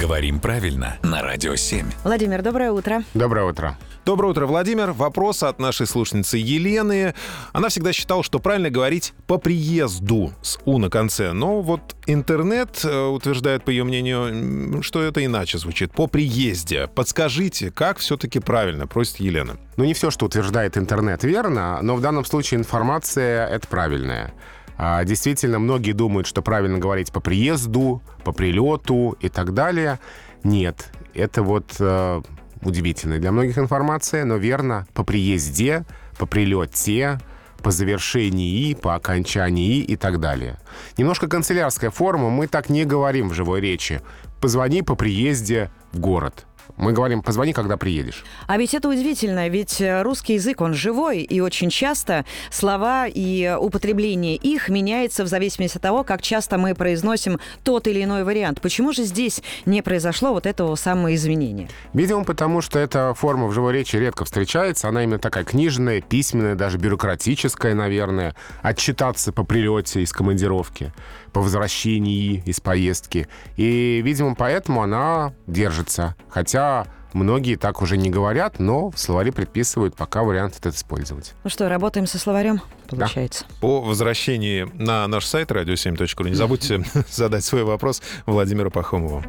Говорим правильно на Радио 7. Владимир, доброе утро. Доброе утро. Доброе утро, Владимир. Вопрос от нашей слушницы Елены. Она всегда считала, что правильно говорить по приезду с «у» на конце. Но вот интернет э, утверждает, по ее мнению, что это иначе звучит. По приезде. Подскажите, как все-таки правильно, просит Елена. Ну, не все, что утверждает интернет, верно, но в данном случае информация — это правильная. А, Действительно, многие думают, что правильно говорить по приезду, по прилету и так далее. Нет, это вот э, удивительная для многих информация, но верно по приезде, по прилете, по завершении, по окончании и так далее. Немножко канцелярская форма, мы так не говорим в живой речи. Позвони по приезде в город. Мы говорим, позвони, когда приедешь. А ведь это удивительно, ведь русский язык, он живой, и очень часто слова и употребление их меняется в зависимости от того, как часто мы произносим тот или иной вариант. Почему же здесь не произошло вот этого самого изменения? Видимо, потому что эта форма в живой речи редко встречается. Она именно такая книжная, письменная, даже бюрократическая, наверное. Отчитаться по прилете из командировки, по возвращении из поездки. И, видимо, поэтому она держится. Хотя многие так уже не говорят, но в словаре предписывают пока вариант этот использовать. Ну что, работаем со словарем, получается? По возвращении на наш сайт radio7.ru не забудьте задать свой вопрос Владимиру Пахомову.